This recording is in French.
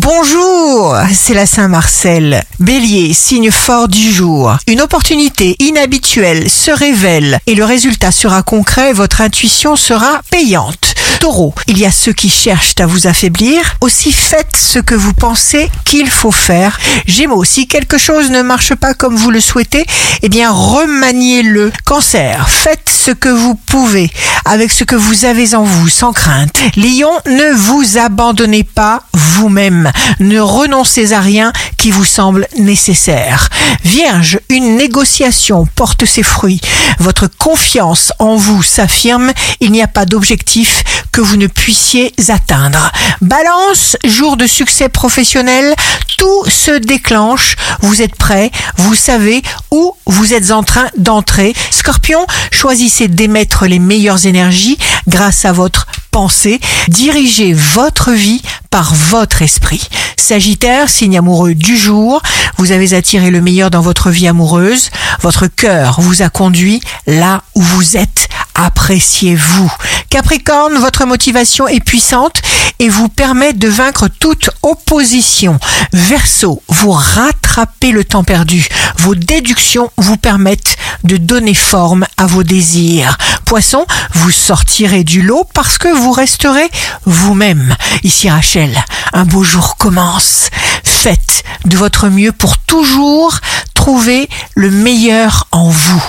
Bonjour, c'est la Saint-Marcel. Bélier, signe fort du jour. Une opportunité inhabituelle se révèle et le résultat sera concret, votre intuition sera payante. Taureau, il y a ceux qui cherchent à vous affaiblir, aussi faites ce que vous pensez qu'il faut faire. Gémeaux, si quelque chose ne marche pas comme vous le souhaitez, eh bien remaniez-le. Cancer, faites ce que vous pouvez avec ce que vous avez en vous, sans crainte. Lion, ne vous abandonnez pas vous-même. Ne renoncez à rien qui vous semble nécessaire. Vierge, une négociation porte ses fruits. Votre confiance en vous s'affirme. Il n'y a pas d'objectif que vous ne puissiez atteindre. Balance, jour de succès professionnel, tout se déclenche. Vous êtes prêt, vous savez où vous êtes en train d'entrer. Scorpion, choisissez d'émettre les meilleures énergies grâce à votre pensée. Dirigez votre vie par votre esprit. Sagittaire, signe amoureux du jour, vous avez attiré le meilleur dans votre vie amoureuse. Votre cœur vous a conduit là où vous êtes. Appréciez-vous. Capricorne, votre motivation est puissante et vous permet de vaincre toute opposition. Verseau, vous rattrapez le temps perdu. Vos déductions vous permettent de donner forme à vos désirs. Poisson, vous sortirez du lot parce que vous resterez vous-même. Ici Rachel, un beau jour commence. Faites de votre mieux pour toujours trouver le meilleur en vous.